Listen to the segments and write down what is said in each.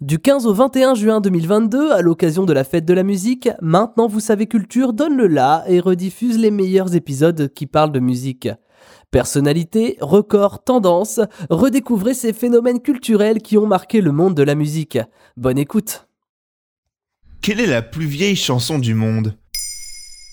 Du 15 au 21 juin 2022, à l'occasion de la fête de la musique, Maintenant Vous savez Culture donne le la et rediffuse les meilleurs épisodes qui parlent de musique. Personnalité, records, tendances, redécouvrez ces phénomènes culturels qui ont marqué le monde de la musique. Bonne écoute. Quelle est la plus vieille chanson du monde?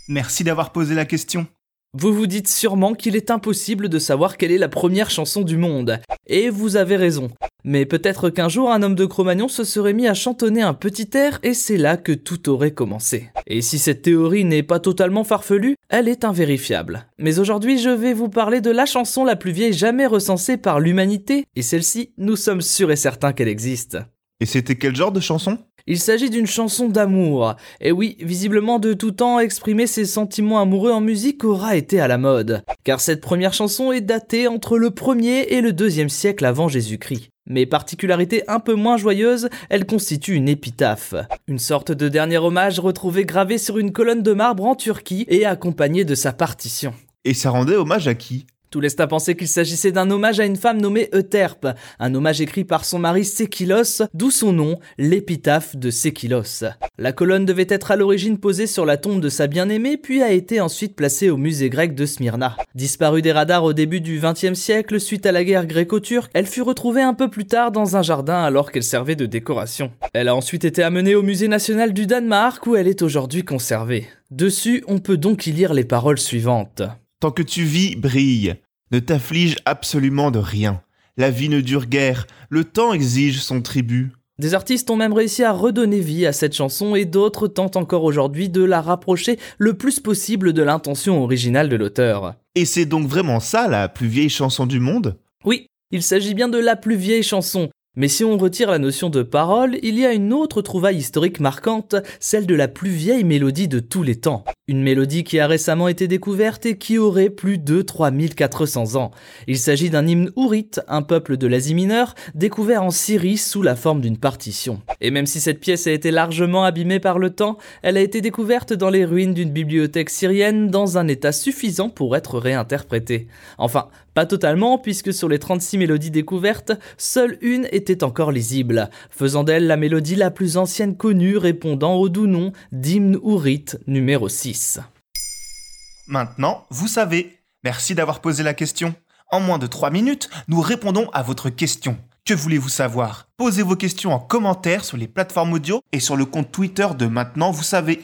Merci d'avoir posé la question. Vous vous dites sûrement qu'il est impossible de savoir quelle est la première chanson du monde. Et vous avez raison. Mais peut-être qu'un jour un homme de Cro-Magnon se serait mis à chantonner un petit air et c'est là que tout aurait commencé. Et si cette théorie n'est pas totalement farfelue, elle est invérifiable. Mais aujourd'hui je vais vous parler de la chanson la plus vieille jamais recensée par l'humanité, et celle-ci, nous sommes sûrs et certains qu'elle existe. Et c'était quel genre de chanson? Il s'agit d'une chanson d'amour. Et oui, visiblement de tout temps, exprimer ses sentiments amoureux en musique aura été à la mode. Car cette première chanson est datée entre le 1er et le 2e siècle avant Jésus-Christ. Mais particularité un peu moins joyeuse, elle constitue une épitaphe. Une sorte de dernier hommage retrouvé gravé sur une colonne de marbre en Turquie et accompagné de sa partition. Et ça rendait hommage à qui? Tout laisse à penser qu'il s'agissait d'un hommage à une femme nommée Euterpe, un hommage écrit par son mari Sékilos, d'où son nom, l'épitaphe de Sékilos. La colonne devait être à l'origine posée sur la tombe de sa bien-aimée, puis a été ensuite placée au musée grec de Smyrna. Disparue des radars au début du XXe siècle suite à la guerre gréco-turque, elle fut retrouvée un peu plus tard dans un jardin alors qu'elle servait de décoration. Elle a ensuite été amenée au musée national du Danemark où elle est aujourd'hui conservée. Dessus, on peut donc y lire les paroles suivantes. Tant que tu vis, brille. Ne t'afflige absolument de rien. La vie ne dure guère. Le temps exige son tribut. Des artistes ont même réussi à redonner vie à cette chanson et d'autres tentent encore aujourd'hui de la rapprocher le plus possible de l'intention originale de l'auteur. Et c'est donc vraiment ça la plus vieille chanson du monde? Oui, il s'agit bien de la plus vieille chanson, mais si on retire la notion de parole, il y a une autre trouvaille historique marquante, celle de la plus vieille mélodie de tous les temps. Une mélodie qui a récemment été découverte et qui aurait plus de 3400 ans. Il s'agit d'un hymne ourite, un peuple de l'Asie mineure, découvert en Syrie sous la forme d'une partition. Et même si cette pièce a été largement abîmée par le temps, elle a été découverte dans les ruines d'une bibliothèque syrienne dans un état suffisant pour être réinterprétée. Enfin, pas totalement, puisque sur les 36 mélodies découvertes, seule une était encore lisible, faisant d'elle la mélodie la plus ancienne connue répondant au doux nom d'hymne ourite numéro 6. Maintenant, vous savez. Merci d'avoir posé la question. En moins de 3 minutes, nous répondons à votre question. Que voulez-vous savoir? Posez vos questions en commentaire sur les plateformes audio et sur le compte Twitter de Maintenant, vous savez.